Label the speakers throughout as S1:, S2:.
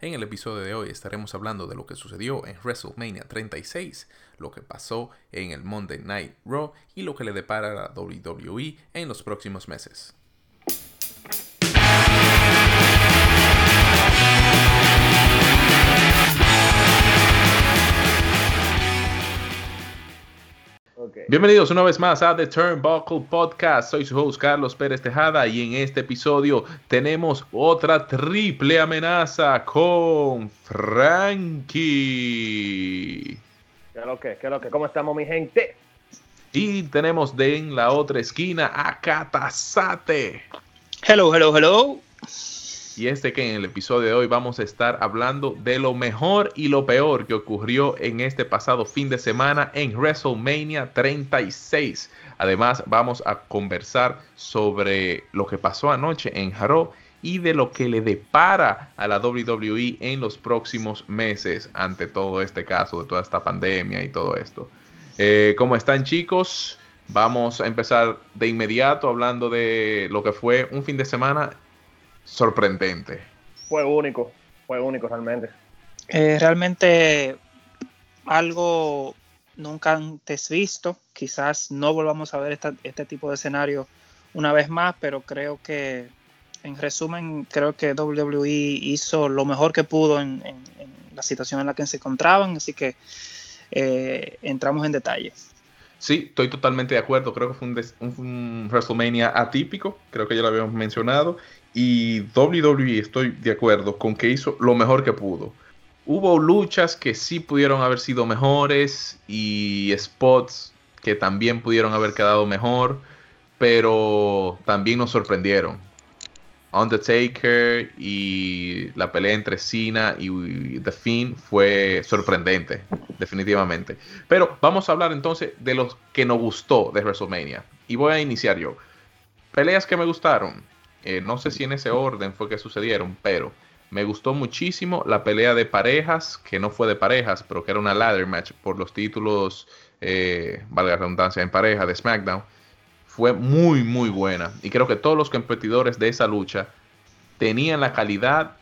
S1: En el episodio de hoy estaremos hablando de lo que sucedió en WrestleMania 36, lo que pasó en el Monday Night Raw y lo que le depara a la WWE en los próximos meses. Bienvenidos una vez más a The Turnbuckle Podcast. Soy su host Carlos Pérez Tejada y en este episodio tenemos otra triple amenaza con Frankie.
S2: ¿Qué es lo que? ¿Qué es lo que? ¿Cómo estamos, mi gente?
S1: Y tenemos de en la otra esquina a Katasate.
S3: Hello, hello, hello.
S1: Y este que en el episodio de hoy vamos a estar hablando de lo mejor y lo peor que ocurrió en este pasado fin de semana en WrestleMania 36. Además vamos a conversar sobre lo que pasó anoche en Raw y de lo que le depara a la WWE en los próximos meses ante todo este caso, de toda esta pandemia y todo esto. Eh, ¿Cómo están chicos? Vamos a empezar de inmediato hablando de lo que fue un fin de semana sorprendente.
S2: Fue único, fue único realmente.
S3: Eh, realmente algo nunca antes visto. Quizás no volvamos a ver este tipo de escenario una vez más, pero creo que, en resumen, creo que WWE hizo lo mejor que pudo en, la situación en la que se encontraban, así que eh, entramos en detalle.
S1: Sí, estoy totalmente de acuerdo. Creo que fue un, un, WrestleMania atípico, creo que ya lo habíamos mencionado, y WWE estoy de acuerdo con que hizo lo mejor que pudo. Hubo luchas que sí pudieron haber sido mejores y spots que también pudieron haber quedado mejor, pero también nos sorprendieron. Undertaker y la pelea entre Cena y The Fiend fue sorprendente, definitivamente. Pero vamos a hablar entonces de los que nos gustó de WrestleMania. Y voy a iniciar yo. Peleas que me gustaron. Eh, no sé si en ese orden fue que sucedieron, pero me gustó muchísimo la pelea de parejas, que no fue de parejas, pero que era una ladder match por los títulos, eh, valga la redundancia, en pareja de SmackDown. Fue muy, muy buena. Y creo que todos los competidores de esa lucha tenían la calidad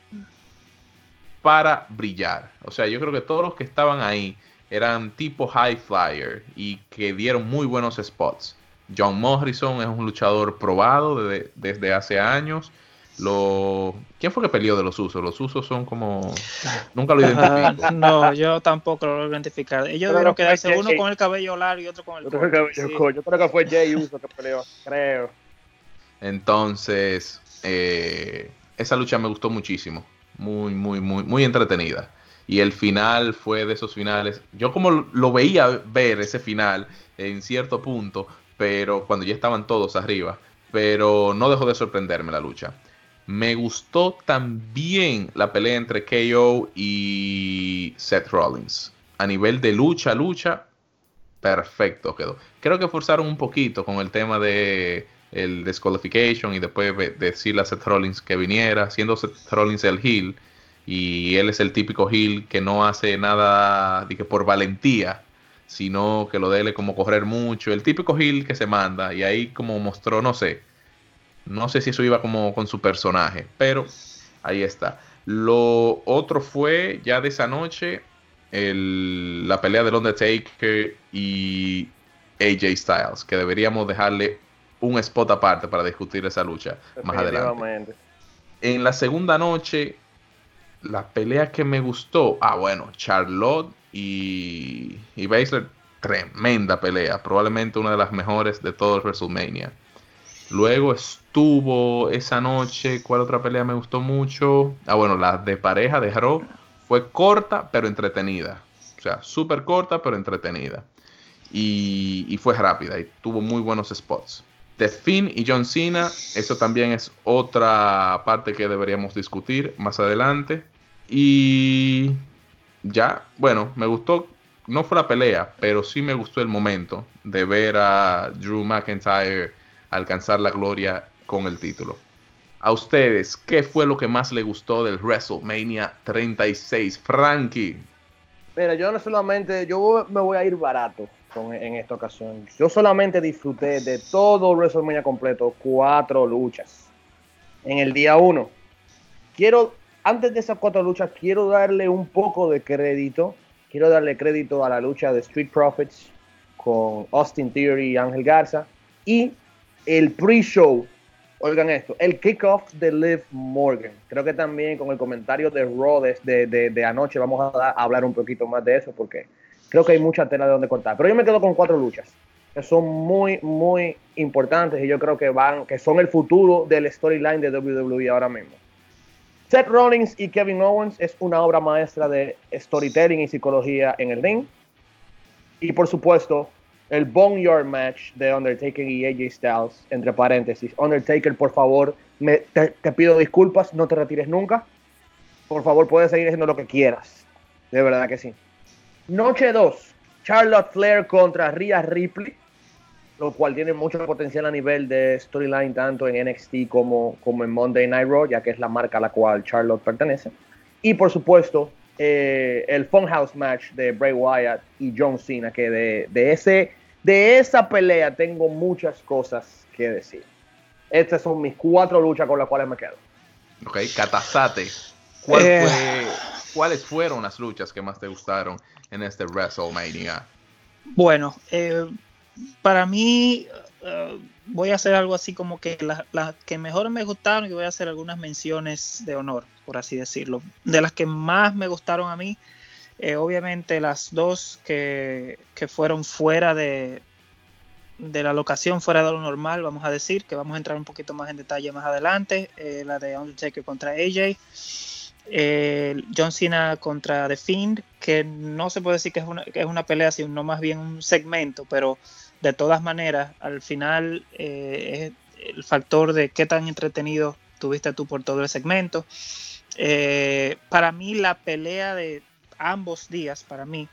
S1: para brillar. O sea, yo creo que todos los que estaban ahí eran tipo high flyer y que dieron muy buenos spots. John Morrison es un luchador probado desde hace años. Lo... ¿Quién fue que peleó de los usos? Los usos son como... Nunca lo identifico.
S3: no, yo tampoco lo identificar. Ellos debieron quedarse uno con el cabello largo y otro con el
S2: cabello Yo creo que fue Jay Uso que peleó, creo.
S1: Entonces, eh, esa lucha me gustó muchísimo. Muy, muy, muy, muy entretenida. Y el final fue de esos finales. Yo como lo veía ver ese final en cierto punto, pero cuando ya estaban todos arriba, pero no dejó de sorprenderme la lucha. Me gustó también la pelea entre KO y Seth Rollins. A nivel de lucha, lucha, perfecto quedó. Creo que forzaron un poquito con el tema de el disqualification y después decirle a Seth Rollins que viniera, siendo Seth Rollins el heel y él es el típico heel que no hace nada de que por valentía, sino que lo dele como correr mucho, el típico heel que se manda, y ahí como mostró, no sé, no sé si eso iba como con su personaje, pero ahí está. Lo otro fue ya de esa noche la pelea del Undertaker y AJ Styles, que deberíamos dejarle un spot aparte para discutir esa lucha más adelante. En la segunda noche, la pelea que me gustó, ah bueno, Charlotte y, y Baszler, tremenda pelea, probablemente una de las mejores de todo el WrestleMania. Luego estuvo esa noche, ¿cuál otra pelea me gustó mucho? Ah, bueno, la de pareja de Raw fue corta pero entretenida. O sea, súper corta pero entretenida. Y, y, fue rápida y tuvo muy buenos spots. The Finn y John Cena, eso también es otra parte que deberíamos discutir más adelante. Y ya, bueno, me gustó, no fue la pelea, pero sí me gustó el momento de ver a Drew McIntyre alcanzar la gloria con el título. A ustedes, ¿qué fue lo que más le gustó del WrestleMania 36? Frankie.
S2: Mira, yo no solamente, yo me voy a ir barato en esta ocasión. Yo solamente disfruté de todo WrestleMania completo, cuatro luchas. En el día uno. Quiero antes de esas cuatro luchas, quiero darle un poco de crédito. Quiero darle crédito a la lucha de Street Profits con Austin Theory y Ángel Garza. Y el pre-show, oigan esto, el kickoff de Liv Morgan. Creo que también con el comentario de Rhodes de, de, anoche vamos a, hablar un poquito más de eso porque creo que hay mucha tela de donde cortar. Pero yo me quedo con cuatro luchas que son muy, muy importantes y yo creo que van, que son el futuro del storyline de WWE ahora mismo. Seth Rollins y Kevin Owens es una obra maestra de storytelling y psicología en el ring. Y por supuesto, el Boneyard match de Undertaker y AJ Styles, entre paréntesis. Undertaker, por favor, me, te, pido disculpas, no te retires nunca. Por favor, puedes seguir haciendo lo que quieras. De verdad que sí. Noche 2, Charlotte Flair contra Rhea Ripley lo cual tiene mucho potencial a nivel de storyline tanto en NXT como, como en Monday Night Raw, ya que es la marca a la cual Charlotte pertenece. Y por supuesto, eh, el Funhouse match de Bray Wyatt y John Cena, que de, de, ese, de esa pelea tengo muchas cosas que decir. Estas son mis cuatro luchas con las cuales me quedo.
S1: Ok, Catazate. Eh. ¿Cuáles fueron las luchas que más te gustaron en este WrestleMania?
S3: Bueno, eh, para mí, eh, voy a hacer algo así como que las que mejor me gustaron y voy a hacer algunas menciones de honor, por así decirlo. De las que más me gustaron a mí, eh, obviamente las dos que, fueron fuera de, de la locación, fuera de lo normal, vamos a decir, que vamos a entrar un poquito más en detalle más adelante, eh, la de Undertaker contra AJ. John Cena contra The Fiend, que no se puede decir que es una, que es una pelea, sino más bien un segmento, pero de todas maneras, al final eh, es el factor de qué tan entretenido tuviste tú por todo el segmento. Eh, para mí la pelea de ambos días, para mí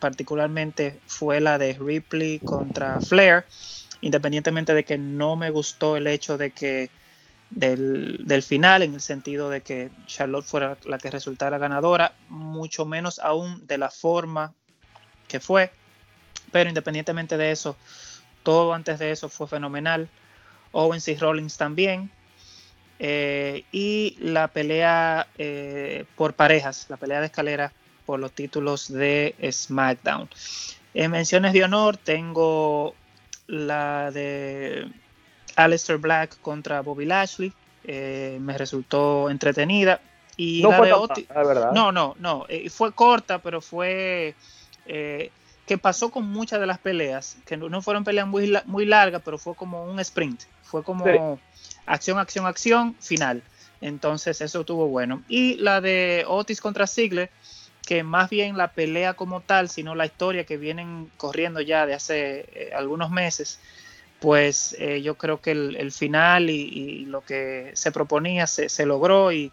S3: particularmente, fue la de Ripley contra Flair, independientemente de que no me gustó el hecho de que del, final, en el sentido de que Charlotte fuera la que resultara ganadora, mucho menos aún de la forma que fue. Pero independientemente de eso, todo antes de eso fue fenomenal. Owens y Rollins también. Eh, y la pelea eh, por parejas, la pelea de escalera por los títulos de SmackDown. En menciones de honor tengo la de Aleister Black contra Bobby Lashley. Eh, me resultó entretenida. Y no la de Otis. No, no, no. fue corta, pero fue que pasó con muchas de las peleas, que no, fueron peleas muy, muy largas, pero fue como un sprint, fue como acción, acción, acción, final. Entonces eso estuvo bueno. Y la de Otis contra Ziggler, que más bien la pelea como tal, sino la historia que vienen corriendo ya de hace eh, algunos meses, pues eh, yo creo que el, final y, lo que se proponía se, logró y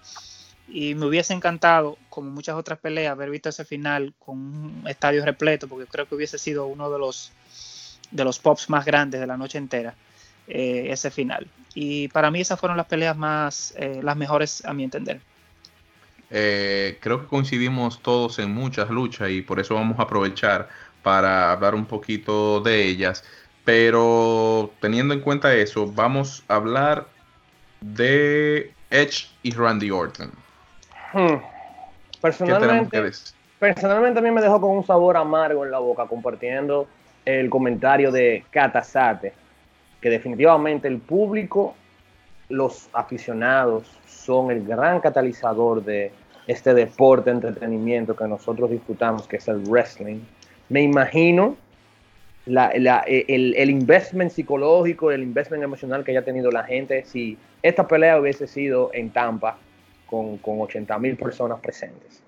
S3: y me hubiese encantado, como muchas otras peleas, haber visto ese final con un estadio repleto, porque creo que hubiese sido uno de los, de los pops más grandes de la noche entera, eh, ese final. Y para mí esas fueron las peleas más, eh, las mejores a mi entender.
S1: Eh, creo que coincidimos todos en muchas luchas y por eso vamos a aprovechar para hablar un poquito de ellas. Pero teniendo en cuenta eso, vamos a hablar de Edge y Randy Orton.
S2: Hmm. Personalmente, personalmente a mí me dejó con un sabor amargo en la boca compartiendo el comentario de Katasate, que definitivamente el público, los aficionados son el gran catalizador de este deporte, entretenimiento que nosotros disfrutamos, que es el wrestling. Me imagino el, el, investment psicológico, el investment emocional que haya tenido la gente si esta pelea hubiese sido en Tampa con, con 80 mil personas presentes.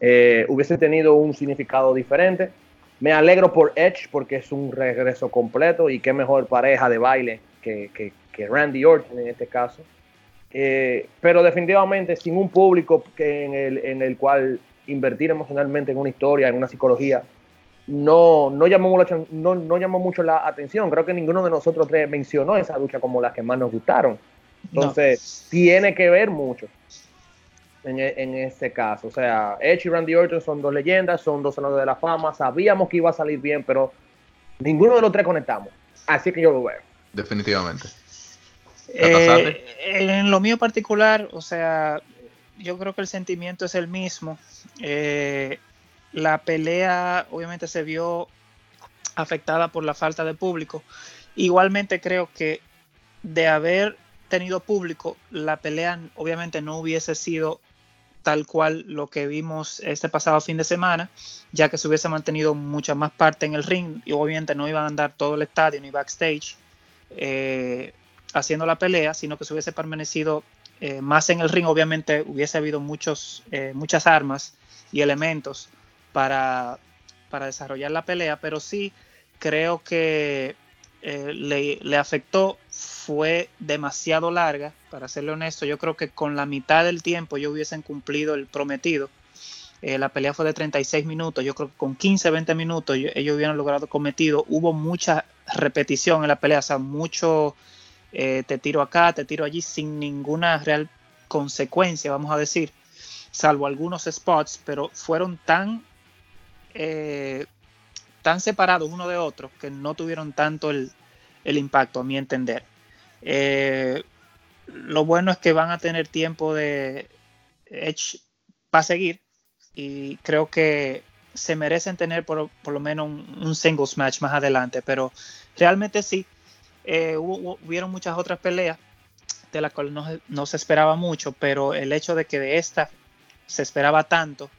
S2: Eh, hubiese tenido un significado diferente. Me alegro por Edge porque es un regreso completo y qué mejor pareja de baile que, que, Randy Orton en este caso. Eh, pero definitivamente sin un público que en, el, en el cual invertir emocionalmente en una historia, en una psicología, no, no, llamó mucho, no, no llamó mucho la atención. Creo que ninguno de nosotros tres mencionó esa lucha como las que más nos gustaron. Entonces, tiene que ver mucho en, e, en, este caso. O sea, Edge y Randy Orton son dos leyendas, son dos saludores de la fama. Sabíamos que iba a salir bien, pero ninguno de los tres conectamos. Así que yo lo veo.
S1: Definitivamente.
S3: Eh, en lo mío particular, o sea, yo creo que el sentimiento es el mismo. Eh, la pelea obviamente se vio afectada por la falta de público. Igualmente creo que de haber tenido público, la pelea obviamente no hubiese sido tal cual lo que vimos este pasado fin de semana, ya que se hubiese mantenido mucha más parte en el ring y obviamente no iban a andar todo el estadio ni backstage eh, haciendo la pelea, sino que se hubiese permanecido eh, más en el ring, obviamente hubiese habido muchos, eh, muchas armas y elementos para, para desarrollar la pelea, pero sí creo que eh, le, afectó fue demasiado larga, para serle honesto. Yo creo que con la mitad del tiempo ellos hubiesen cumplido el prometido. Eh, la pelea fue de 36 minutos. Yo creo que con 15, 20 minutos ellos, hubieran logrado cometido. Hubo mucha repetición en la pelea, o sea, mucho eh, te tiro acá, te tiro allí, sin ninguna real consecuencia, vamos a decir, salvo algunos spots, pero fueron tan tan separados uno de otro que no tuvieron tanto el, impacto, a mi entender. Eh, lo bueno es que van a tener tiempo de Edge para seguir y creo que se merecen tener por, lo menos un, singles match más adelante, pero realmente sí, eh, hubo, hubieron muchas otras peleas de las cuales no, se esperaba mucho, pero el hecho de que de esta se esperaba tanto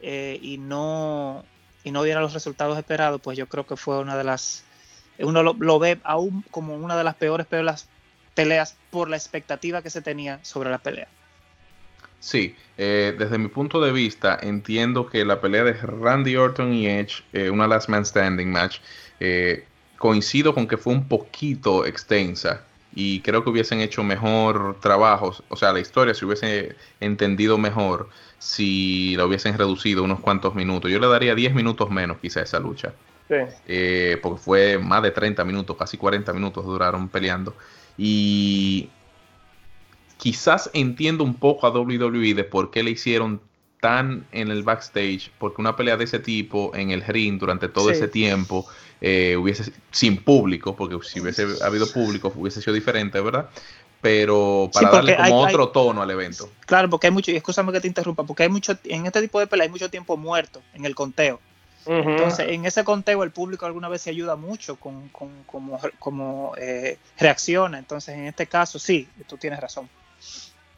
S3: eh, y no y no diera los resultados esperados, pues yo creo que fue una de las, uno lo, ve aún como una de las peores peleas, peleas por la expectativa que se tenía sobre la pelea.
S1: Sí, eh, desde mi punto de vista entiendo que la pelea de Randy Orton y Edge, eh, una Last Man Standing match, eh, coincido con que fue un poquito extensa y creo que hubiesen hecho mejor trabajo, o sea, la historia se hubiese entendido mejor si la hubiesen reducido unos cuantos minutos. Yo le daría 10 minutos menos quizá a esa lucha. Sí. Eh, porque fue más de 30 minutos, casi 40 minutos duraron peleando. Y quizás entiendo un poco a WWE de por qué le hicieron tan en el backstage, porque una pelea de ese tipo en el ring durante todo ese tiempo eh, hubiese sin público, porque si hubiese habido público hubiese sido diferente, ¿verdad? Pero para darle como otro tono al evento.
S3: Claro, porque hay mucho, y escúchame que te interrumpa, porque hay mucho, en este tipo de pelea hay mucho tiempo muerto en el conteo. Entonces, en ese conteo el público alguna vez se ayuda mucho con, con como, eh, reacciona. Entonces, en este caso, sí, tú tienes razón.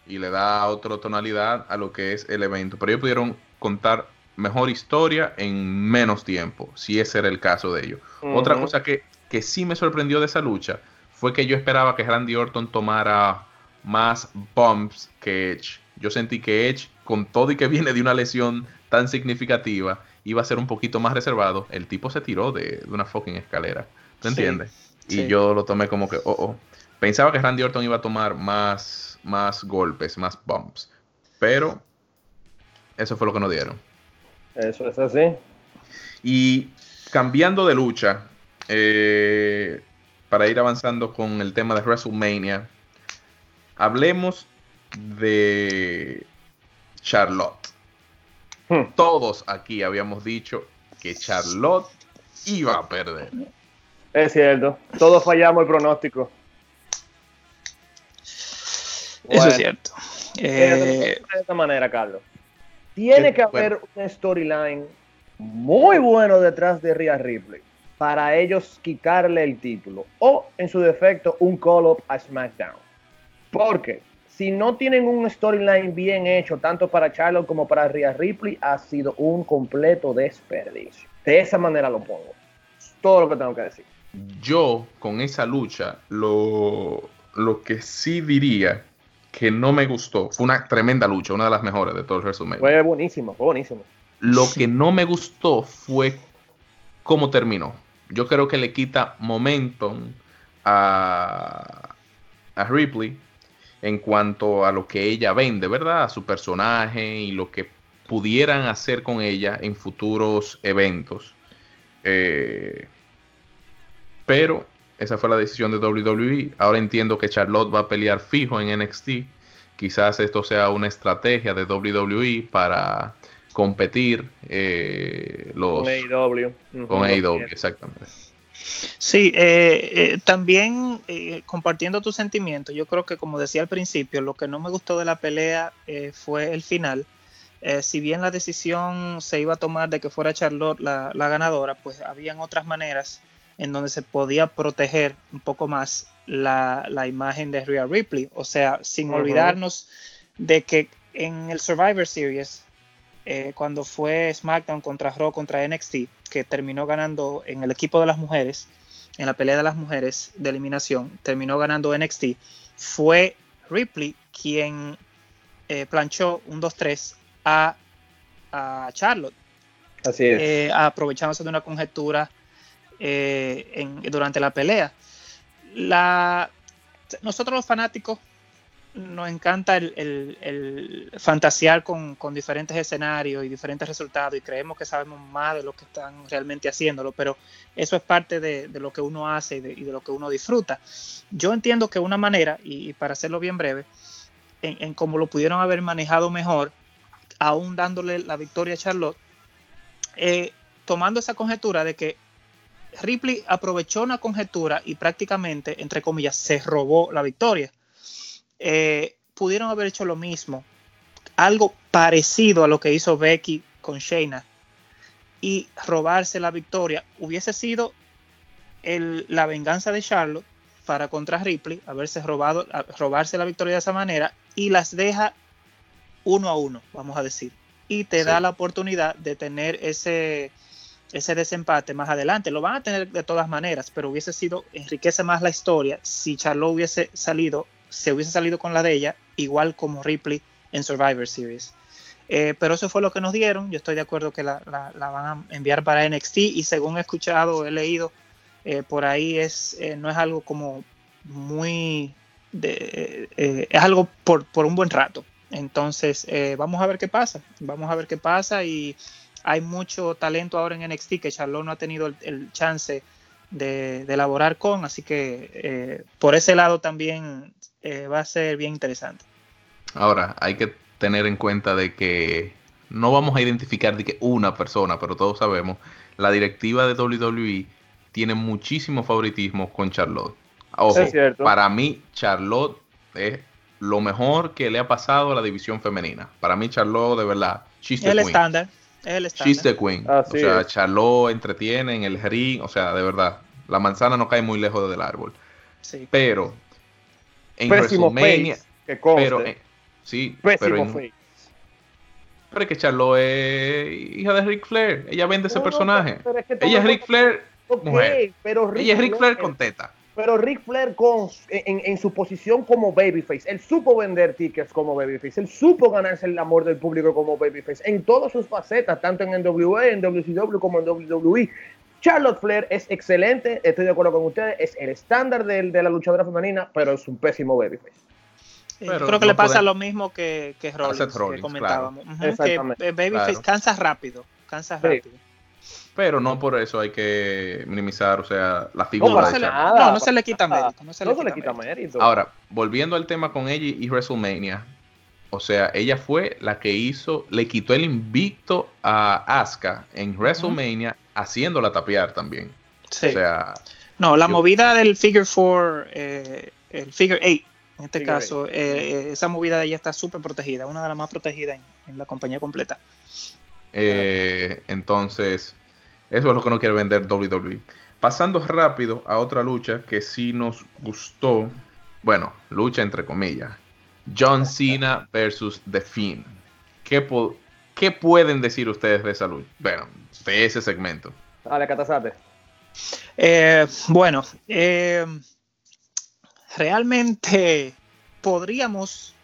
S1: Y le da otra tonalidad a lo que es el evento. Pero ellos pudieron contar mejor historia en menos tiempo, si ese era el caso de ellos. Otra cosa que, que sí me sorprendió de esa lucha fue que yo esperaba que Randy Orton tomara más bumps que Edge. Yo sentí que Edge, con todo y que viene de una lesión tan significativa, iba a ser un poquito más reservado. El tipo se tiró de, una fucking escalera. ¿Te entiendes? Y yo lo tomé como que, oh, oh. Pensaba que Randy Orton iba a tomar más, más golpes, más bumps. Pero eso fue lo que nos dieron.
S2: Eso es así.
S1: Y cambiando de lucha, eh, para ir avanzando con el tema de WrestleMania, hablemos de Charlotte. Hmm. Todos aquí habíamos dicho que Charlotte iba a perder.
S2: Es cierto, todos fallamos el pronóstico.
S3: Eso es cierto.
S2: De esta manera, Carlos. Tiene que haber un storyline muy bueno detrás de Rhea Ripley para ellos quitarle el título o en su defecto un call-up a SmackDown. Porque si no tienen un storyline bien hecho tanto para Charlotte como para Rhea Ripley ha sido un completo desperdicio. De esa manera lo pongo. todo lo que tengo que decir.
S1: Yo con esa lucha lo, lo que sí diría que no me gustó fue una tremenda lucha, una de las mejores de todo el WrestleMania.
S2: Fue buenísimo, fue buenísimo.
S1: Lo que no me gustó fue cómo terminó yo creo que le quita momentum a, a Ripley en cuanto a lo que ella vende, ¿verdad? A su personaje y lo que pudieran hacer con ella en futuros eventos. Eh, pero esa fue la decisión de WWE. Ahora entiendo que Charlotte va a pelear fijo en NXT. Quizás esto sea una estrategia de WWE para competir eh, los,
S2: con AEW.
S1: Con AEW, exactamente.
S3: Sí, eh, eh, también eh, compartiendo tu sentimiento, yo creo que como decía al principio, lo que no me gustó de la pelea fue el final. si bien la decisión se iba a tomar de que fuera Charlotte la, ganadora, pues habían otras maneras en donde se podía proteger un poco más la, imagen de Rhea Ripley. O sea, sin olvidarnos de que en el Survivor Series eh, cuando fue SmackDown contra Raw contra NXT, que terminó ganando en el equipo de las mujeres, en la pelea de las mujeres de eliminación, terminó ganando NXT, fue Ripley quien eh, planchó un 2-3 a, Charlotte.
S2: Así es.
S3: Eh, aprovechándose de una conjetura durante la pelea. La, nosotros los fanáticos nos encanta el, fantasear con, diferentes escenarios y diferentes resultados y creemos que sabemos más de lo que están realmente haciéndolo, pero eso es parte de, lo que uno hace y de, lo que uno disfruta. Yo entiendo que una manera, y, para hacerlo bien breve, en, cómo lo pudieron haber manejado mejor, aún dándole la victoria a Charlotte, eh, tomando esa conjetura de que Ripley aprovechó una conjetura y prácticamente, entre comillas, se robó la victoria eh, pudieron haber hecho lo mismo, algo parecido a lo que hizo Becky con Shayna y robarse la victoria. Hubiese sido la venganza de Charlotte para contra Ripley, haberse robado, robarse la victoria de esa manera y las deja uno a uno, vamos a decir, y te da la oportunidad de tener ese, ese desempate más adelante. Lo van a tener de todas maneras, pero hubiese sido, enriquece más la historia si Charlotte hubiese salido se hubiese salido con la de ella, igual como Ripley en Survivor Series. Eh, pero eso fue lo que nos dieron. Yo estoy de acuerdo que la, van a enviar para NXT y según he escuchado, he leído, eh, por ahí es, eh, no es algo como muy... es algo por, un buen rato. Entonces, vamos a ver qué pasa. Vamos a ver qué pasa y hay mucho talento ahora en NXT que Charlotte no ha tenido el, chance de, elaborar con, así que por ese lado también eh, va a ser bien interesante.
S1: Ahora, hay que tener en cuenta de que no vamos a identificar de que una persona, pero todos sabemos, la directiva de WWE tiene muchísimo favoritismo con Charlotte. Ojo, para mí Charlotte es lo mejor que le ha pasado a la división femenina. Para mí Charlotte de verdad,
S3: she's el estándar.
S1: el estándar. She's the queen. o sea, Charlotte entretiene en el ring, o sea, de verdad, la manzana no cae muy lejos del árbol. Sí. Pero en WrestleMania. pero, sí, pero, en, pero es que Charlotte es hija de Ric Flair. Ella vende ese personaje. ella es Ric Flair. mujer. Pero ella es Ric Flair con teta.
S2: Pero Ric Flair con, en, en, su posición como babyface, él supo vender tickets como babyface, él supo ganarse el amor del público como babyface en todas sus facetas, tanto en NWA, en WCW como en WWE. Charlotte Flair es excelente, estoy de acuerdo con ustedes, es el estándar de, la luchadora femenina, pero es un pésimo babyface.
S3: creo que le pasa lo mismo que, que Rollins, que comentábamos. que Babyface cansa rápido, cansa rápido.
S1: Pero no por eso hay que minimizar, o sea, la figura
S3: no, no, se, le, no, no se le quita mérito. No se,
S2: le, quita mérito.
S1: Ahora, volviendo al tema con ella y WrestleMania, o sea, ella fue la que hizo, le quitó el invicto a Asuka en WrestleMania haciéndola tapiar también. Sí. O sea.
S3: No, la movida del Figure 4, eh, el Figure 8, en este caso, eh, eh, esa movida de ella está súper protegida, una de las más protegidas en, la compañía completa.
S1: entonces, eso es lo que no quiere vender WWE. Pasando rápido a otra lucha que sí nos gustó, bueno, lucha entre comillas. John Cena versus The Fiend. ¿Qué, ¿Qué pueden decir ustedes de esa lucha? Bueno, de ese segmento.
S2: Dale, Catazate.
S3: Eh, bueno, eh, realmente podríamos,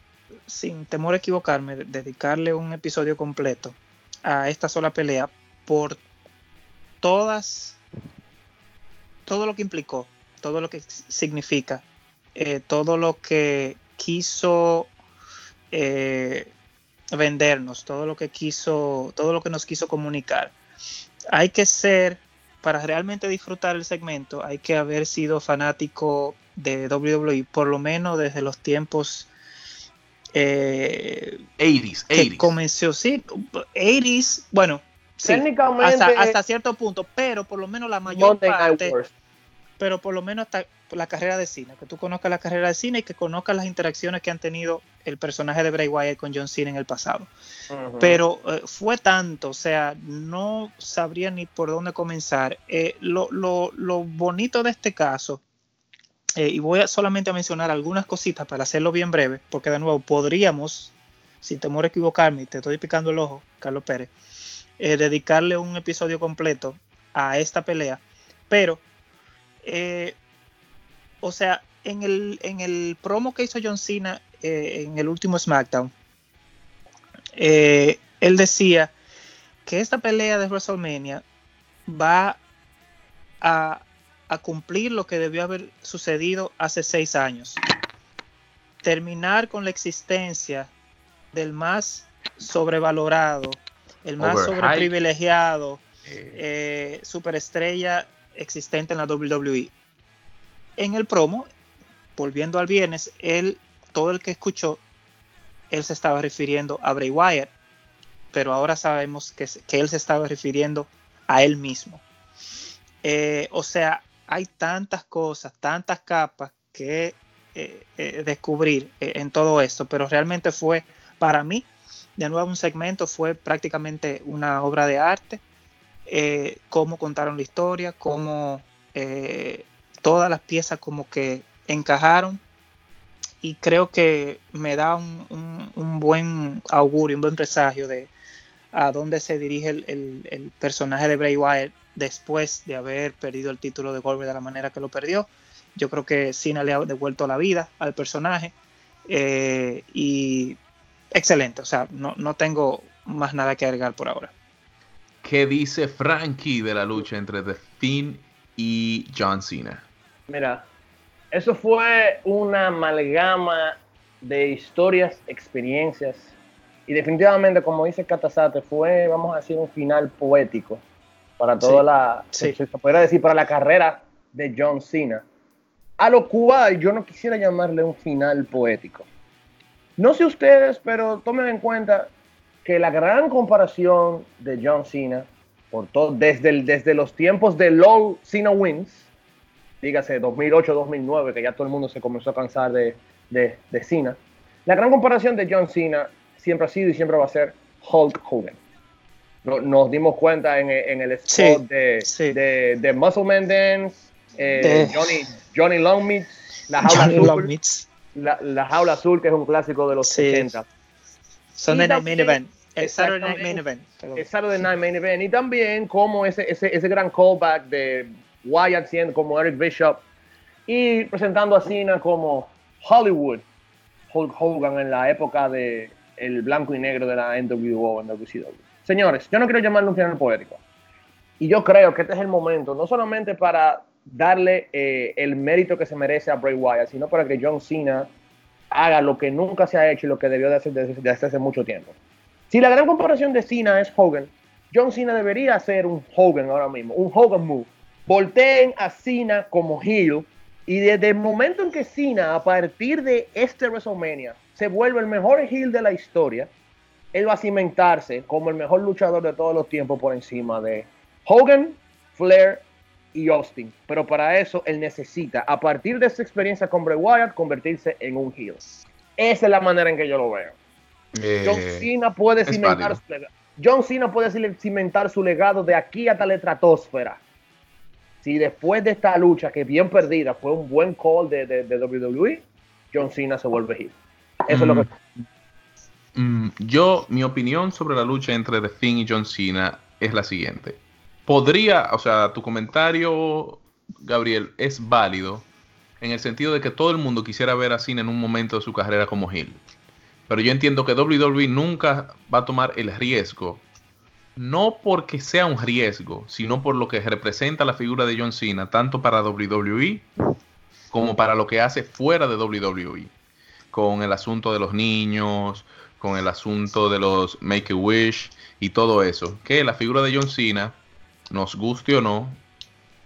S3: sin temor a equivocarme, dedicarle un episodio completo a esta sola pelea por todas, todo lo que implicó, todo lo que significa, eh, todo lo que quiso vendernos, todo lo que quiso, todo lo que nos quiso comunicar. Hay que ser, para realmente disfrutar el segmento, hay que haber sido fanático de WWE, por lo menos desde los tiempos
S1: eh, 80s,
S3: que comenzó, sí, 80s, bueno, sí, hasta, hasta, cierto punto, pero por lo menos la mayor parte, pero por lo menos hasta la carrera de Cena, que tú conozcas la carrera de Cena y que conozcas las interacciones que han tenido el personaje de Bray Wyatt con John Cena en el pasado. Pero eh, fue tanto, o sea, no sabría ni por dónde comenzar. Eh, lo, bonito de este caso, eh, y voy a solamente a mencionar algunas cositas para hacerlo bien breve, porque de nuevo podríamos, sin temor a equivocarme, te estoy picando el ojo, Carlos Pérez, dedicarle un episodio completo a esta pelea, pero eh, o sea, en el, en el promo que hizo John Cena eh, en el último SmackDown, eh, él decía que esta pelea de WrestleMania va a, cumplir lo que debió haber sucedido hace seis años. Terminar con la existencia del más sobrevalorado, el más sobreprivilegiado, superestrella existente en la WWE. En el promo, volviendo al viernes, él, todo el que escuchó, él se estaba refiriendo a Bray Wyatt, pero ahora sabemos que, que él se estaba refiriendo a él mismo. Eh, o sea, hay tantas cosas, tantas capas que eh, eh, descubrir en todo esto, pero realmente fue para mí, de nuevo un segmento, fue prácticamente una obra de arte cómo contaron la historia, cómo todas las piezas como que encajaron y creo que me da un, buen augurio, un buen presagio de a dónde se dirige el, personaje de Bray Wyatt después de haber perdido el título de Goldberg de la manera que lo perdió. Yo creo que Cena le ha devuelto la vida al personaje eh, y excelente, o sea, no, no tengo más nada que agregar por ahora.
S1: ¿Qué dice Frankie de la lucha entre The Finn y John Cena?
S2: Mira, eso fue una amalgama de historias, experiencias y definitivamente, como dice Katasate, fue, vamos a decir, un final poético para toda la, se, podría decir, para la carrera de John Cena. A lo cual yo no quisiera llamarle un final poético. No sé ustedes, pero tomen en cuenta que la gran comparación de John Cena, por todo, desde, el, desde los tiempos de Low Cena Wins, dígase 2008-2009, que ya todo el mundo se comenzó a cansar de, de, de, Cena, la gran comparación de John Cena siempre ha sido y siempre va a ser Hulk Hogan. Nos dimos cuenta en, en el spot de, de, Muscle Man Dance, eh, Johnny, Johnny Longmeats, la jaula, azul, la, la, jaula azul, que es un clásico de los 60.
S3: Sunday Night Main Event. El Saturday Night Main Event.
S2: El Saturday Night Main Event. Y también como ese, ese, ese gran callback de Wyatt siendo como Eric Bishop y presentando a Cena como Hollywood Hulk Hogan en la época de el blanco y negro de la NWO en WCW. Señores, yo no quiero llamarlo un final poético. Y yo creo que este es el momento, no solamente para darle eh, el mérito que se merece a Bray Wyatt, sino para que John Cena haga lo que nunca se ha hecho y lo que debió de hacer desde, hace mucho tiempo. Si la gran comparación de Cena es Hogan, John Cena debería hacer un Hogan ahora mismo, un Hogan move. Volteen a Cena como heel y desde el momento en que Cena, a partir de este WrestleMania, se vuelve el mejor heel de la historia, él va a cimentarse como el mejor luchador de todos los tiempos por encima de Hogan, Flair y Austin. Pero para eso él necesita, a partir de esa experiencia con Bray Wyatt, convertirse en un heel. Esa es la manera en que yo lo veo. Eh, John Cena puede cimentar su legado. John Cena puede cimentar su legado de aquí hasta la estratosfera. Si después de esta lucha, que bien perdida, fue un buen call de, de, WWE, John Cena se vuelve heel. Eso es lo que.
S1: Mm, mm, yo, mi opinión sobre la lucha entre The Finn y John Cena es la siguiente podría, o sea, tu comentario, Gabriel, es válido en el sentido de que todo el mundo quisiera ver a Cena en un momento de su carrera como Hill. Pero yo entiendo que WWE nunca va a tomar el riesgo, no porque sea un riesgo, sino por lo que representa la figura de John Cena, tanto para WWE como para lo que hace fuera de WWE, con el asunto de los niños, con el asunto de los Make a Wish y todo eso. Que la figura de John Cena nos guste o no,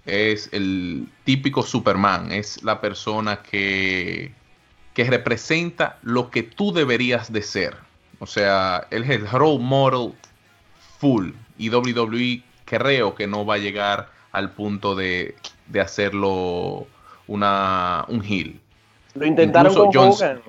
S1: es el típico Superman, es la persona que, que representa lo que tú deberías de ser. O sea, él es el role model full y WWE creo que no va a llegar al punto de, de hacerlo una, un heel.
S2: Lo intentaron con Hogan.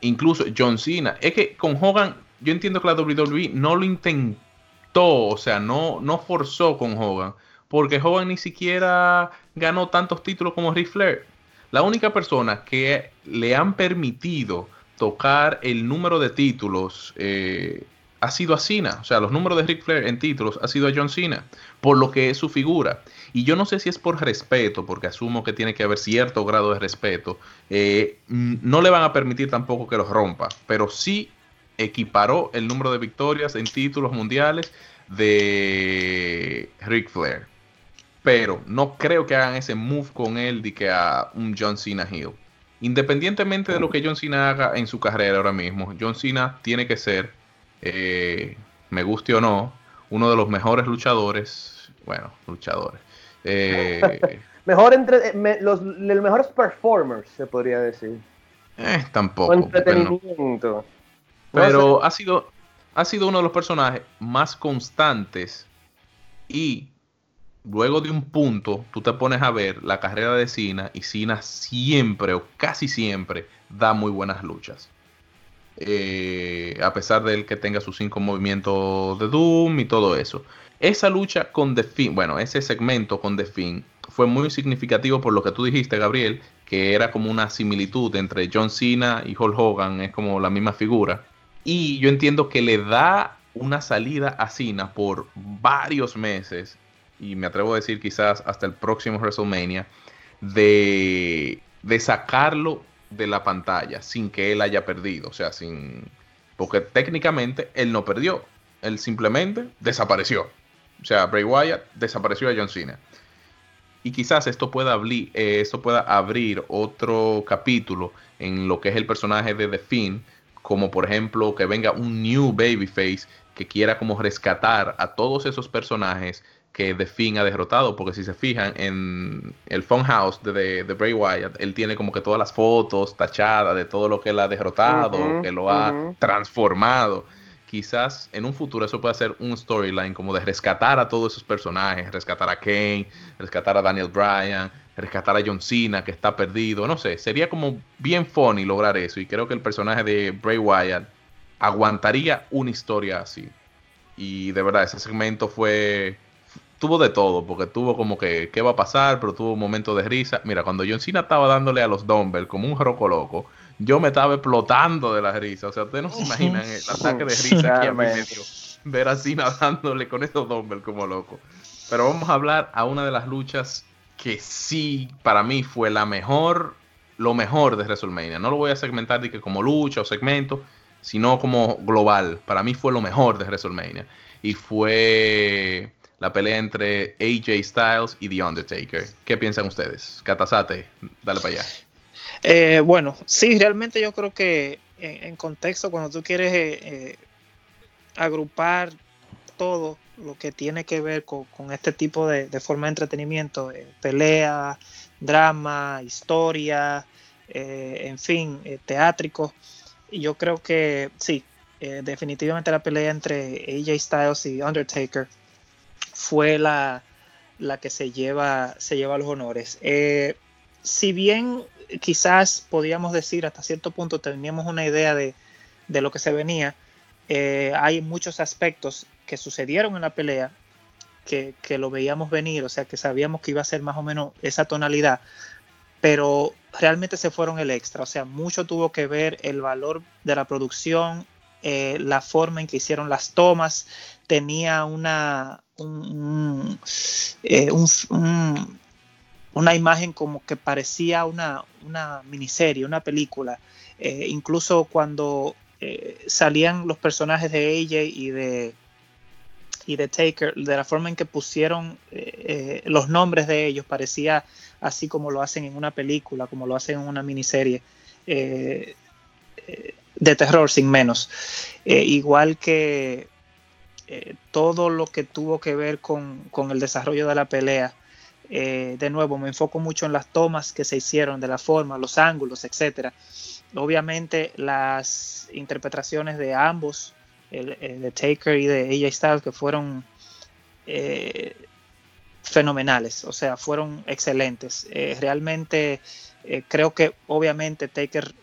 S1: Incluso John Cena. Es que con Hogan, yo entiendo que la WWE no lo intentó, o sea, no, no forzó con Hogan, porque Hogan ni siquiera ganó tantos títulos como Ric Flair. La única persona que le han permitido tocar el número de títulos eh, ha sido a Cena. O sea, los números de Ric Flair en títulos ha sido a John Cena, por lo que es su figura. Y yo no sé si es por respeto, porque asumo que tiene que haber cierto grado de respeto. Eh, no le van a permitir tampoco que los rompa, pero sí equiparó el número de victorias en títulos mundiales de Ric Flair. Pero no creo que hagan ese move con él de que a un John Cena Hill. Independientemente de lo que John Cena haga en su carrera ahora mismo, John Cena tiene que ser eh, me guste o no, uno de los mejores luchadores, bueno, luchadores.
S2: Eh, Mejor entre eh, los, mejores performers, se podría decir.
S1: tampoco.
S2: entretenimiento.
S1: Pero, ha sido, ha sido uno de los personajes más constantes y luego de un punto, tú te pones a ver la carrera de Cena y Cena siempre o casi siempre da muy buenas luchas. Eh, a pesar de él que tenga sus cinco movimientos de Doom y todo eso. Esa lucha con The Fiend, bueno, ese segmento con The Fiend fue muy significativo por lo que tú dijiste, Gabriel, que era como una similitud entre John Cena y Hulk Hogan, es como la misma figura. Y yo entiendo que le da una salida a Cena por varios meses, y me atrevo a decir quizás hasta el próximo WrestleMania, de sacarlo de la pantalla sin que él haya perdido. O sea, sin. Porque técnicamente él no perdió. Él simplemente desapareció. O sea, Bray Wyatt desapareció a John Cena. Y quizás esto pueda, abrir, eh, esto pueda abrir otro capítulo en lo que es el personaje de The Finn. Como por ejemplo que venga un new babyface que quiera como rescatar a todos esos personajes que The Finn ha derrotado, porque si se fijan en el Funhouse de, de, Bray Wyatt, él tiene como que todas las fotos tachadas de todo lo que él ha derrotado, que lo ha transformado. Quizás en un futuro eso pueda ser un storyline como de rescatar a todos esos personajes, rescatar a Kane, rescatar a Daniel Bryan, rescatar a John Cena que está perdido, no sé, sería como bien funny lograr eso y creo que el personaje de Bray Wyatt aguantaría una historia así. Y de verdad, ese segmento fue tuvo de todo, porque tuvo como que, ¿qué va a pasar? Pero tuvo un momento de risa. Mira, cuando John Cena estaba dándole a los dumbbells como un roco loco, yo me estaba explotando de la risa. O sea, ustedes no se imaginan el ataque de risa que a mí me dio ver a Cena dándole con esos dumbbells como loco. Pero vamos a hablar a una de las luchas que sí, para mí fue la mejor, lo mejor de WrestleMania. No lo voy a segmentar de que como lucha o segmento, sino como global. Para mí fue lo mejor de WrestleMania. Y fue la pelea entre AJ Styles y The Undertaker. ¿Qué piensan ustedes? Katasate, dale para allá.
S3: Eh, bueno, sí, realmente yo creo que en, contexto, cuando tú quieres eh, eh, agrupar todo lo que tiene que ver con, este tipo de, forma de entretenimiento, pelea, drama, historia, en fin, teátrico, yo creo que sí, definitivamente la pelea entre AJ Styles y Undertaker fue la, que se lleva, se lleva los honores. Eh, si bien quizás podíamos decir hasta cierto punto teníamos una idea de, lo que se venía, eh, hay muchos aspectos que sucedieron en la pelea que, lo veíamos venir, o sea que sabíamos que iba a ser más o menos esa tonalidad, pero realmente se fueron el extra, o sea, mucho tuvo que ver el valor de la producción, eh, la forma en que hicieron las tomas, tenía una, eh, una imagen como que parecía una, miniserie, una película. Eh, incluso cuando eh, salían los personajes de AJ y de, y de Taker, de la forma en que pusieron los nombres de ellos, parecía así como lo hacen en una película, como lo hacen en una miniserie de terror, sin menos. igual que eh, todo lo que tuvo que ver con, el desarrollo de la pelea. Eh, de nuevo, me enfoco mucho en las tomas que se hicieron, de la forma, los ángulos, etc. Obviamente, las interpretaciones de ambos, el, de Taker y de AJ Styles, que fueron eh, fenomenales, o sea, fueron excelentes. Realmente creo que obviamente Taker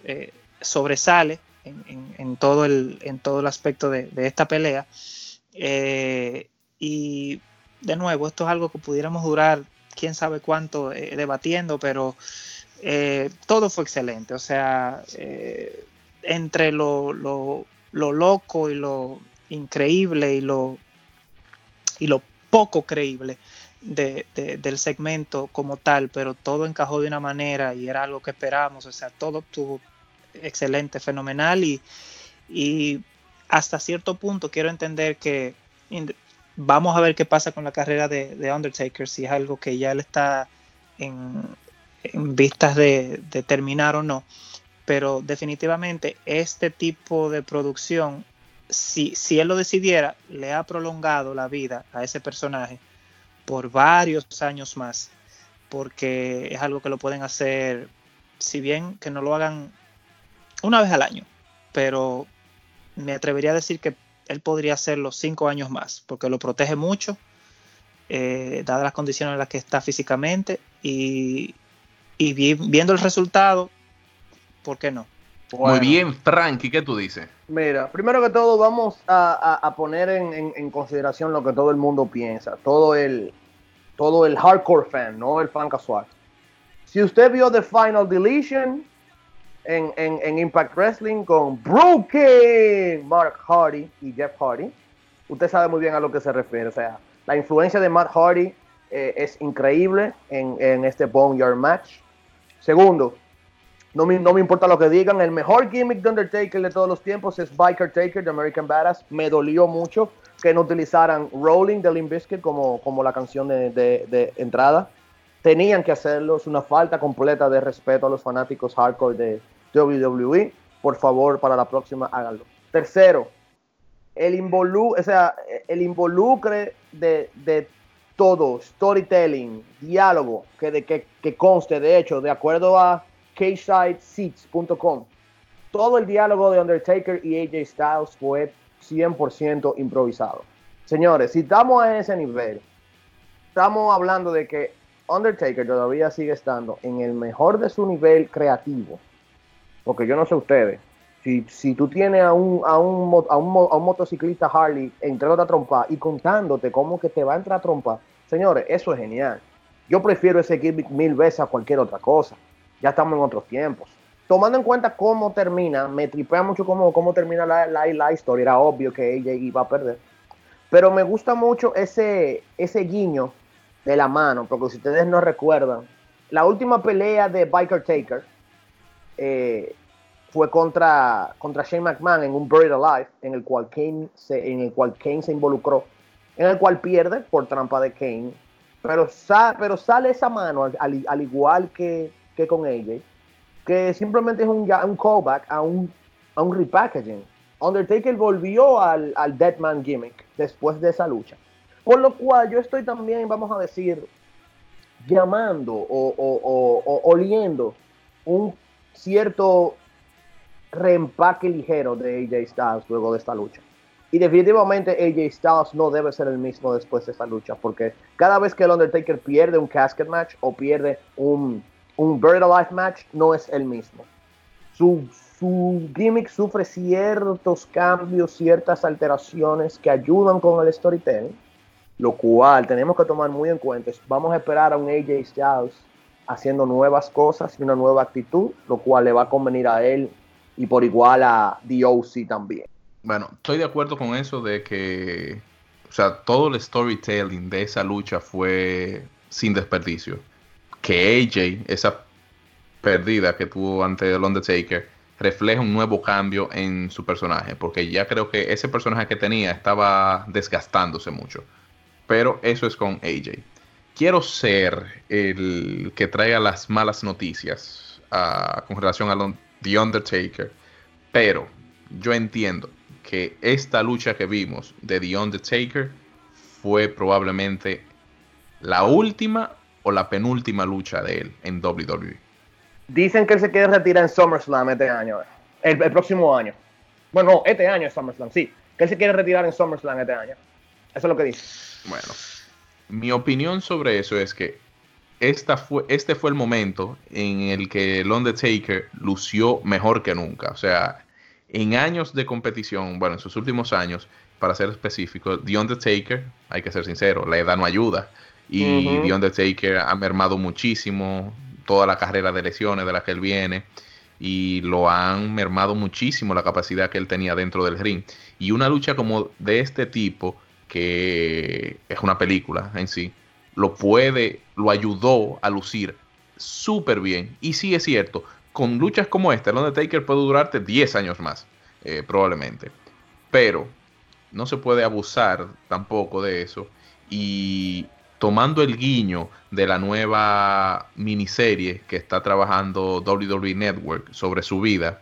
S3: sobresale en, todo el, en todo el aspecto de, esta pelea. Y de nuevo, esto es algo que pudiéramos durar quién sabe cuánto debatiendo, pero todo fue excelente. O sea, entre lo, lo, lo, loco y lo increíble y lo, y lo poco creíble de, del segmento como tal, pero todo encajó de una manera y era algo que esperábamos, o sea, todo estuvo excelente, fenomenal y hasta cierto punto quiero entender que vamos a ver qué pasa con la carrera de, de Undertaker, si es algo que ya él está en, en vistas de, de, terminar o no, pero definitivamente este tipo de producción, si, si él lo decidiera, le ha prolongado la vida a ese personaje por varios años más, porque es algo que lo pueden hacer, si bien que no lo hagan una vez al año, pero me atrevería a decir que él podría hacerlo cinco años más, porque lo protege mucho, eh, dadas las condiciones en las que está físicamente, y, y viendo el resultado, ¿por qué no?
S1: Muy bien, Frankie, ¿qué tú dices?
S2: Mira, primero que todo vamos a, poner en, consideración lo que todo el mundo piensa, todo el, todo el hardcore fan, no el fan casual. Si usted vio The Final Deletion en, Impact Wrestling con Broken, Mark Hardy y Jeff Hardy, usted sabe muy bien a lo que se refiere. O sea, la influencia de Matt Hardy eh, es increíble en, en este Boneyard match. Segundo, no me, no me, importa lo que digan. El mejor gimmick de Undertaker de todos los tiempos es Biker Taker de American Badass. Me dolió mucho que no utilizaran Rolling de Limp Bizkit como, como la canción de, de, entrada. Tenían que hacerlo. Es una falta completa de respeto a los fanáticos hardcore de WWE. Por favor, para la próxima, háganlo. Tercero, el, involu o el involucre de, de todo, storytelling, diálogo, que, de, que, que conste, de hecho, de acuerdo a KSideSeats.com. Todo el diálogo de Undertaker y AJ Styles fue 100% improvisado. Señores, si estamos a ese nivel, estamos hablando de que Undertaker todavía sigue estando en el mejor de su nivel creativo. Porque yo no sé ustedes, si, si tú tienes a un, a, un, a, un, motociclista Harley entrando a trompa y contándote cómo que te va a entrar a trompa, señores, eso es genial. Yo prefiero ese gimmick mil veces a cualquier otra cosa ya estamos en otros tiempos. Tomando en cuenta cómo termina, me tripea mucho cómo, cómo termina la, la, historia. Era obvio que ella iba a perder. Pero me gusta mucho ese, ese guiño de la mano, porque si ustedes no recuerdan, la última pelea de Biker Taker eh, fue contra, contra Shane McMahon en un Buried Alive, en el, cual Kane se, en el cual Kane se involucró, en el cual pierde por trampa de Kane. Pero, pero sale esa mano, al igual que, que con AJ, que simplemente es un, un callback a un, a un repackaging. Undertaker volvió al, al Deadman gimmick después de esa lucha. Por lo cual yo estoy también, vamos a decir, llamando o, oliendo un cierto reempaque ligero de AJ Styles luego de esta lucha. Y definitivamente AJ Styles no debe ser el mismo después de esta lucha, porque cada vez que el Undertaker pierde un casket match o pierde un, un Bird Alive match no es el mismo. Su, su gimmick sufre ciertos cambios, ciertas alteraciones que ayudan con el storytelling, lo cual tenemos que tomar muy en cuenta. Vamos a esperar a un AJ Styles haciendo nuevas cosas y una nueva actitud, lo cual le va a convenir a él y por igual a DOC también.
S1: Bueno, estoy de acuerdo con eso de que, o sea, todo el storytelling de esa lucha fue sin desperdicio que AJ, esa pérdida que tuvo ante el Undertaker, refleja un nuevo cambio en su personaje, porque ya creo que ese personaje que tenía estaba desgastándose mucho. Pero eso es con AJ. Quiero ser el que traiga las malas noticias uh, con relación a The Undertaker, pero yo entiendo que esta lucha que vimos de The Undertaker fue probablemente la última o la penúltima lucha de él en WWE.
S2: Dicen que él se quiere retirar en SummerSlam este año, el, próximo año. Bueno, este año es SummerSlam, sí. Que él se quiere retirar en SummerSlam este año. Eso es lo que dice.
S1: Bueno, mi opinión sobre eso es que esta fue, este fue el momento en el que el Undertaker lució mejor que nunca. O sea, en años de competición, bueno, en sus últimos años, para ser específico, The Undertaker, hay que ser sincero, la edad no ayuda. Y The Undertaker ha mermado muchísimo toda la carrera de lesiones de la que él viene. Y lo han mermado muchísimo la capacidad que él tenía dentro del ring. Y una lucha como de este tipo, que es una película en sí, lo puede, lo ayudó a lucir súper bien. Y sí es cierto, con luchas como esta, el Undertaker puede durarte 10 años más, eh, probablemente. Pero no se puede abusar tampoco de eso. Y tomando el guiño de la nueva miniserie que está trabajando WWE Network sobre su vida,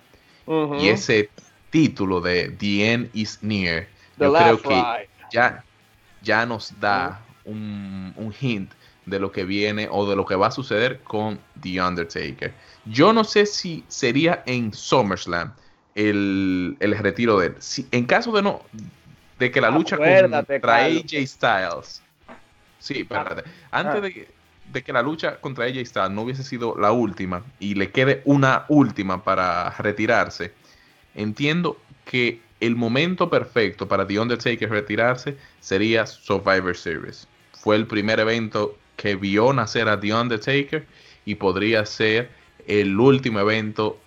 S1: y ese título de The End is Near, yo creo que ya, ya nos da un, hint de lo que viene o de lo que va a suceder con The Undertaker. Yo no sé si sería en SummerSlam el, retiro de él. Si, en caso de no de que la lucha contra AJ Styles. Sí, espérate. Antes ah. de, de, que la lucha contra AJ Styles no hubiese sido la última y le quede una última para retirarse, entiendo que el momento perfecto para The Undertaker retirarse sería Survivor Series fue el primer evento que vio nacer a The Undertaker y podría ser el último evento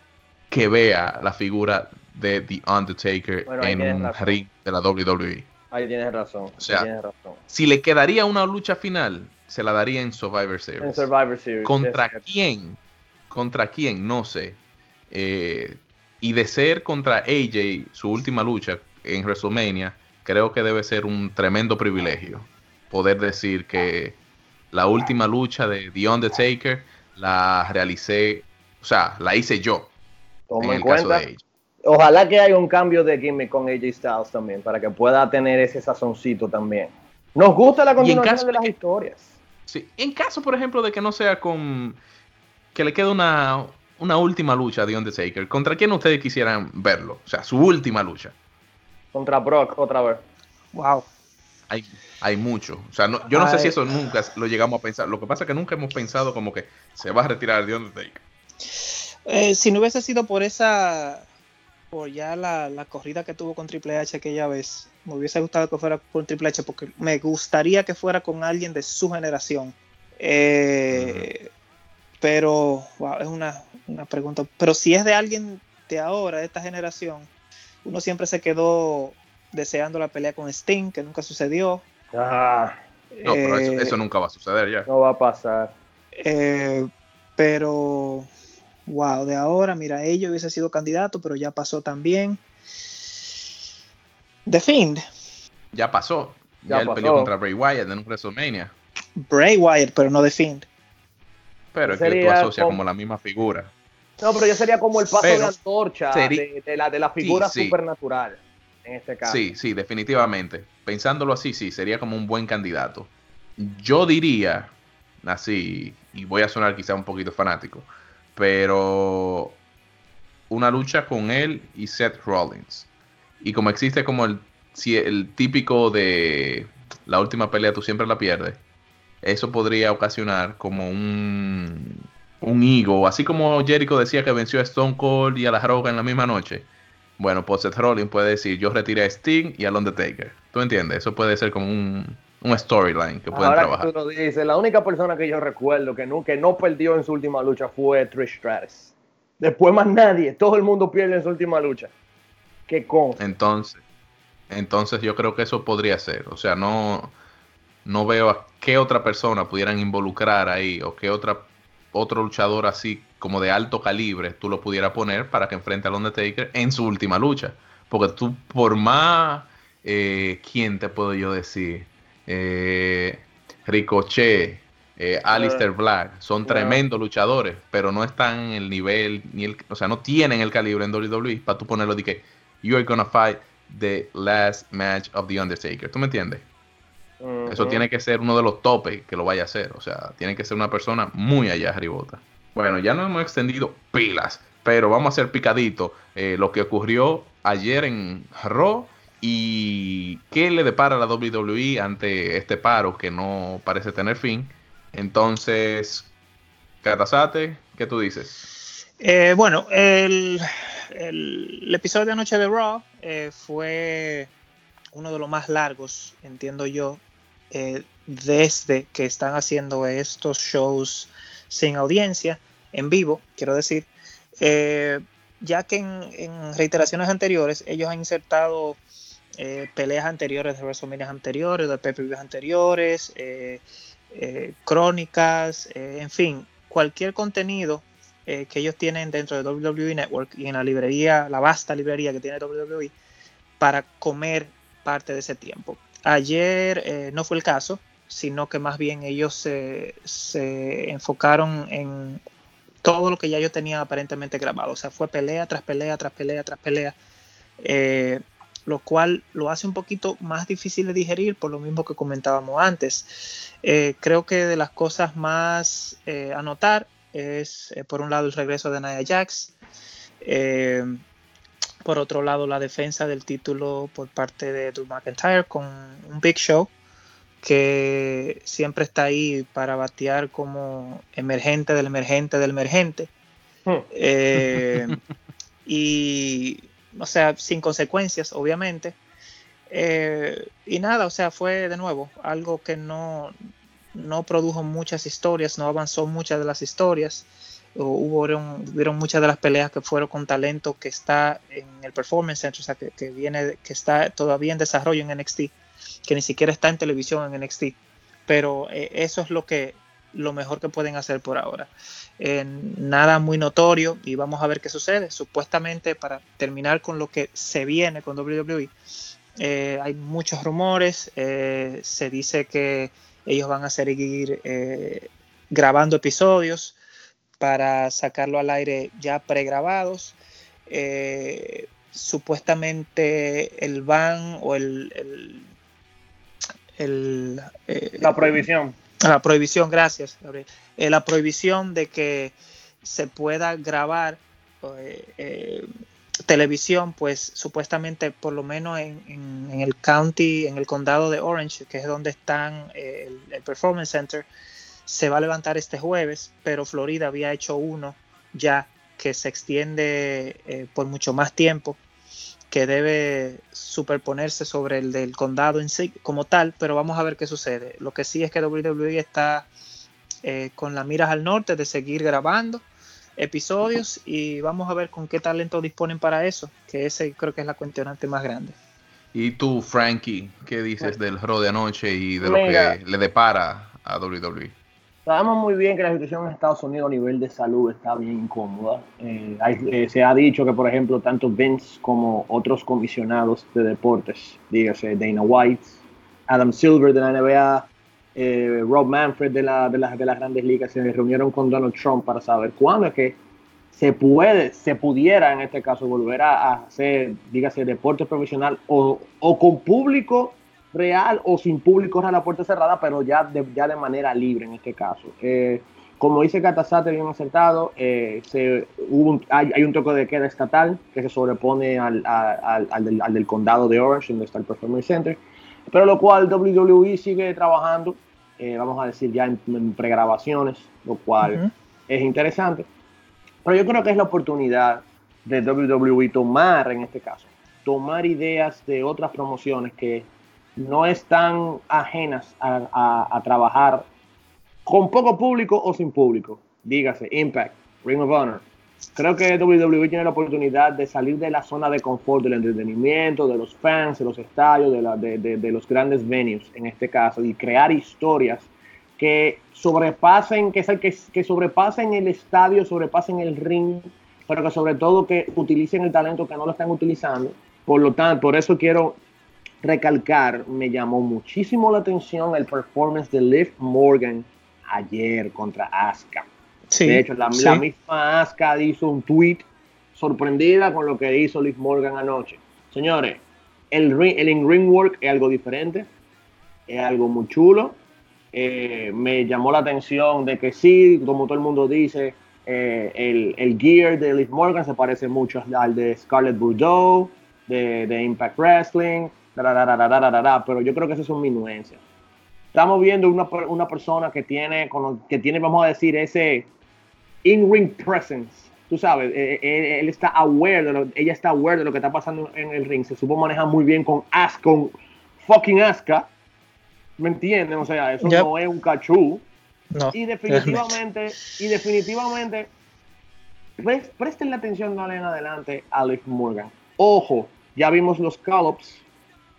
S1: que vea la figura de The Undertaker en un ring de la WWE.
S2: Ahí tienes razón.
S1: O sea, si le quedaría una lucha final, se la daría en Survivor Series.
S2: En Survivor Series.
S1: ¿Contra quién? ¿Contra quién? No sé. Eh, y de ser contra AJ, su última lucha en WrestleMania, creo que debe ser un tremendo privilegio poder decir que la última lucha de The Undertaker la realicé, o sea, la hice yo.
S2: en el caso de Ojalá que haya un cambio de gimmick con AJ Styles también, para que pueda tener ese sazoncito también. Nos gusta la continuación de las historias.
S1: Sí, en caso, por ejemplo, de que no sea con. que le quede una, una última lucha de Undertaker, ¿contra quién ustedes quisieran verlo? O sea, su última lucha.
S2: Contra Brock, otra vez.
S3: Wow
S1: hay, hay mucho. O sea, yo no sé si eso nunca lo llegamos a pensar. Lo que pasa es que nunca hemos pensado como que se va a retirar de Undertaker.
S3: Eh, si no hubiese sido por esa, por ya la, corrida que tuvo con Triple H aquella vez, me hubiese gustado que fuera con Triple H porque me gustaría que fuera con alguien de su generación. Eh, pero, wow, es una, una pregunta. Pero si es de alguien de ahora, de esta generación, uno siempre se quedó deseando la pelea con Sting, que nunca sucedió.
S2: Ah.
S1: No, pero eso, eh, nunca va a suceder ya.
S2: No va a pasar.
S3: Eh, pero, wow, de ahora, mira, ellos hubiese sido candidato, pero ya pasó también. The Fiend.
S1: Ya pasó. Ya, él peleó contra Bray Wyatt en un WrestleMania.
S3: Bray Wyatt, pero no The Fiend.
S1: Pero es que tú asocias como... la misma figura.
S2: No, pero ya sería como el paso de antorcha de, la, de la figura supernatural en este caso.
S1: Sí, sí, definitivamente. Pensándolo así, sí, sería como un buen candidato. Yo diría, así, y voy a sonar quizá un poquito fanático, pero una lucha con él y Seth Rollins. Y como existe como el, el típico de la última pelea tú siempre la pierdes, eso podría ocasionar como un, un ego, así como Jericho decía que venció a Stone Cold y a la Roca en la misma noche bueno, pues Seth Rollins puede decir, yo retiré a Sting y al Undertaker. ¿Tú entiendes? Eso puede ser como un, storyline que pueden trabajar.
S2: Que tú lo dices, la única persona que yo recuerdo que no, que no perdió en su última lucha fue Trish Stratus. Después más nadie, todo el mundo pierde en su última lucha. ¿Qué con?
S1: Entonces, entonces yo creo que eso podría ser. O sea, no, no veo a qué otra persona pudieran involucrar ahí o qué otra otro luchador así como de alto calibre tú lo pudieras poner para que enfrente al Undertaker en su última lucha. Porque tú, por más, eh, ¿quién te puedo yo decir? Eh, Ricochet, eh, Alistair Black, son tremendos luchadores, pero no están en el nivel, ni el, o sea, no tienen el calibre en WWE para tú ponerlo de que you're gonna fight the last match of the Undertaker. ¿Tú me entiendes? Eso tiene que ser uno de los topes que lo vaya a hacer. O sea, tiene que ser una persona muy allá arribota. Bueno, ya no hemos extendido pilas, pero vamos a hacer picadito eh, lo que ocurrió ayer en Raw y qué le depara a la WWE ante este paro que no parece tener fin. Entonces, Catasate, ¿qué tú dices?
S3: Eh, bueno, el, episodio de anoche de Raw eh, fue uno de los más largos, entiendo yo, eh, desde que están haciendo estos shows sin audiencia, en vivo, quiero decir, ya que en, reiteraciones anteriores ellos han insertado peleas anteriores de WrestleMania anteriores, de pay anteriores, crónicas, en fin, cualquier contenido eh, que ellos tienen dentro de WWE Network y en la librería, la vasta librería que tiene WWE, para comer parte de ese tiempo. Ayer eh, no fue el caso, sino que más bien ellos se, enfocaron en todo lo que ya yo tenía aparentemente grabado. O sea, fue pelea tras pelea, tras pelea, tras pelea. Eh, lo cual lo hace un poquito más difícil de digerir por lo mismo que comentábamos antes. Eh, creo que de las cosas más a notar es, por un lado, el regreso de Nia Jax, por otro lado, la defensa del título por parte de Drew McIntyre con un Big Show que siempre está ahí para batear como emergente del emergente del emergente. Hmm. y o sea, sin consecuencias, obviamente. Eh, y nada, o sea, fue de nuevo algo que no, no produjo muchas historias, no avanzó muchas de las historias. Hubo hubieron muchas de las peleas que fueron con talento que está en el Performance Center, o sea, que, viene, que está todavía en desarrollo en NXT, que ni siquiera está en televisión en NXT. Pero eh, eso es lo que lo mejor que pueden hacer por ahora. nada muy notorio y vamos a ver qué sucede. Supuestamente para terminar con lo que se viene con WWE, eh, hay muchos rumores, eh, se dice que ellos van a seguir eh, grabando episodios para sacarlo al aire ya pregrabados. supuestamente el ban o el,
S2: el, la prohibición
S3: la prohibición, gracias, eh, la prohibición de que se pueda grabar eh, eh, televisión, pues supuestamente por lo menos en, el county, en el condado de Orange, que es donde están el, Performance Center, se va a levantar este jueves, pero Florida había hecho uno ya que se extiende por mucho más tiempo que debe superponerse sobre el del condado en sí como tal, pero vamos a ver qué sucede. Lo que sí es que WWE está eh, con las miras al norte de seguir grabando episodios y vamos a ver con qué talento disponen para eso, que ese creo que es la cuestionante más grande.
S1: ¿Y tú, Frankie, qué dices del juego de anoche y de lo que le depara a WWE?
S2: Sabemos muy bien que la situación en Estados Unidos a nivel de salud está bien incómoda. Eh, eh, se ha dicho que, por ejemplo, tanto Vince como otros comisionados de deportes, dígase Dana White, Adam Silver de la NBA, eh, Rob Manfred de, la, de, de las grandes ligas, se reunieron con Donald Trump para saber cuándo es que se puede, se pudiera en este caso volver a, hacer, dígase, deporte profesional o con público real o sin público a la puerta cerrada, pero ya de, ya de manera libre en este caso. Eh, como dice Catasate, bien acertado, eh, se, hay, un toque de queda estatal que se sobrepone al, del, condado de Orange, donde está el Performance Center, pero lo cual WWE sigue trabajando, eh, vamos a decir ya en, pregrabaciones, lo cual es interesante. Pero yo creo que es la oportunidad de WWE tomar, en este caso, tomar ideas de otras promociones que no están ajenas a, trabajar con poco público o sin público. Dígase, Impact, Ring of Honor. Creo que WWE tiene la oportunidad de salir de la zona de confort del entretenimiento, de los fans, de los estadios, de, los grandes venues en este caso, y crear historias que sobrepasen, que, que, que sobrepasen el estadio, sobrepasen el ring, pero que sobre todo que utilicen el talento que no lo están utilizando. Por lo tanto, por eso quiero recalcar, me llamó muchísimo la atención el performance de Liv Morgan ayer contra Asuka. de hecho, la, misma Asuka hizo un tweet sorprendida con lo que hizo Liv Morgan anoche. Señores, el, el in-ring work es algo diferente, es algo muy chulo. Eh, me llamó la atención de que sí, como todo el mundo dice, eh, el, el, gear de Liv Morgan se parece mucho al de Scarlett Bordeaux de, de Impact Wrestling, pero yo creo que eso es un minuencia. Estamos viendo una, una persona que tiene, que tiene, vamos a decir, ese in-ring presence. Tú sabes, eh, eh, él, está aware de lo, ella está aware de lo que está pasando en el ring. Se supo manejar muy bien con Asuka, con fucking Asuka. ¿Me entienden? O sea, eso no es un cachú. No, y definitivamente, y definitivamente, presten la atención de en adelante a Liv Morgan. Ojo, ya vimos los Collops,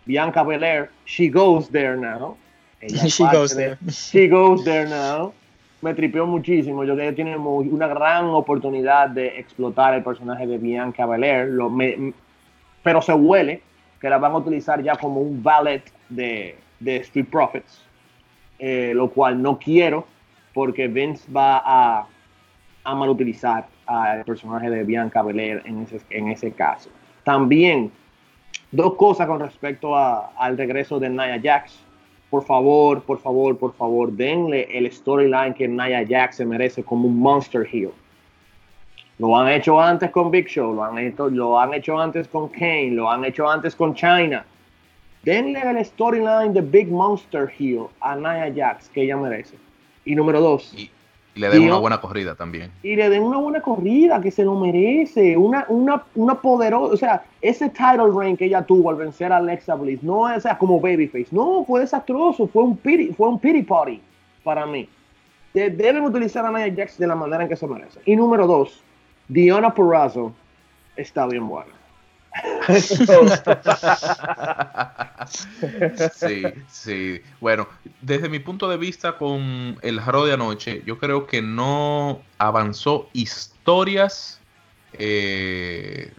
S2: Bianca Belair, she goes there now. she goes there. She goes there now. Me tripeó muchísimo. Yo creo que tiene una gran oportunidad de explotar el personaje de Bianca Belair. Lo, pero se huele que la van a utilizar ya como un ballet de, de Street Profits. Eh, lo cual no quiero porque Vince va a, a mal utilizar al personaje de Bianca Belair en ese, en ese caso. También, dos cosas con respecto al regreso de Nia Jax. Por favor, por favor, por favor, denle el storyline que Nia Jax se merece como un monster heel. Lo han hecho antes con Big Show, lo han hecho, lo han hecho antes con Kane, lo han hecho antes con China. Denle el storyline de Big Monster Heel a Nia Jax que ella merece. Y número dos.
S1: Y, le den una buena corrida también.
S2: Y le den una buena corrida que se lo merece. Una, una, una poderosa. O sea, ese title reign que ella tuvo al vencer a Alexa Bliss, no es como babyface. No, fue desastroso. Fue un pity, fue un pity party para mí. deben utilizar a Nia Jax de la manera en que se merece. Y número dos, Diona Purrazzo está bien buena.
S1: Sí, sí. Bueno, desde mi punto de vista con el Jaro de anoche, yo creo que no avanzó historias eh,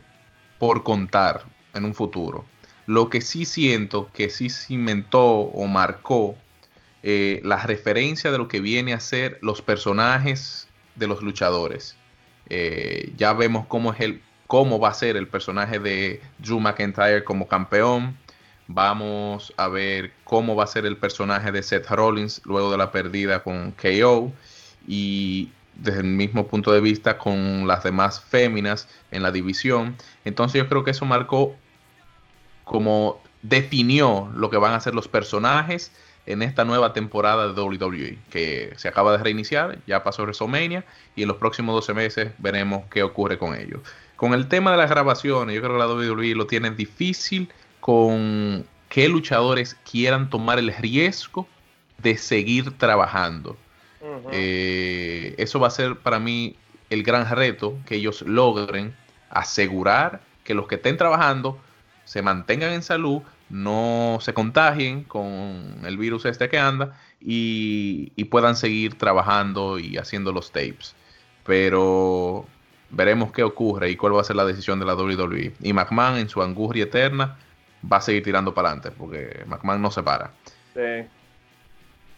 S1: por contar en un futuro. Lo que sí siento que sí cimentó o marcó eh, la referencia de lo que viene a ser los personajes de los luchadores. Eh, ya vemos cómo es el cómo va a ser el personaje de Drew McIntyre como campeón. Vamos a ver cómo va a ser el personaje de Seth Rollins luego de la pérdida con KO. Y desde el mismo punto de vista con las demás féminas en la división. Entonces yo creo que eso marcó como definió lo que van a ser los personajes en esta nueva temporada de WWE, que se acaba de reiniciar, ya pasó WrestleMania y en los próximos 12 meses veremos qué ocurre con ellos. Con el tema de las grabaciones, yo creo que la WWE lo tiene difícil con que luchadores quieran tomar el riesgo de seguir trabajando. Eh, eso va a ser para mí el gran reto, que ellos logren asegurar que los que estén trabajando se mantengan en salud, no se contagien con el virus este que anda y, y puedan seguir trabajando y haciendo los tapes. Pero veremos qué ocurre y cuál va a ser la decisión de la WWE. Y McMahon en su angustia eterna va a seguir tirando para adelante porque McMahon no se para. Sí.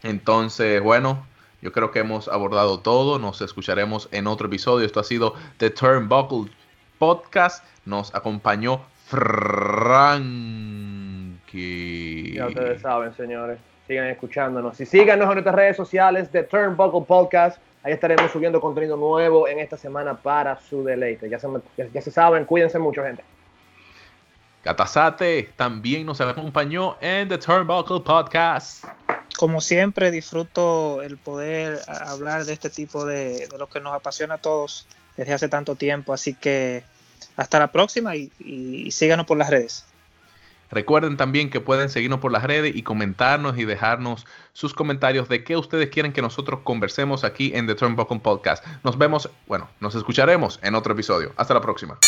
S1: Entonces, bueno, yo creo que hemos abordado todo. Nos escucharemos en otro episodio. Esto ha sido The Turnbuckle Podcast. Nos acompañó Frankie.
S2: Ya ustedes saben, señores. Sigan escuchándonos. Y síganos en nuestras redes sociales, The Turnbuckle Podcast. Ahí estaremos subiendo contenido nuevo en esta semana para su deleite. Ya se, ya, se saben, cuídense mucho, gente.
S1: Catazate también nos acompañó en The Turnbuckle Podcast.
S3: Como siempre, disfruto el poder hablar de este tipo de, de lo que nos apasiona a todos desde hace tanto tiempo. Así que hasta la próxima y, y síganos por las redes.
S1: Recuerden también que pueden seguirnos por las redes y comentarnos y dejarnos sus comentarios de qué ustedes quieren que nosotros conversemos aquí en The Turnbuckle Podcast. Nos vemos, bueno, nos escucharemos en otro episodio. Hasta la próxima.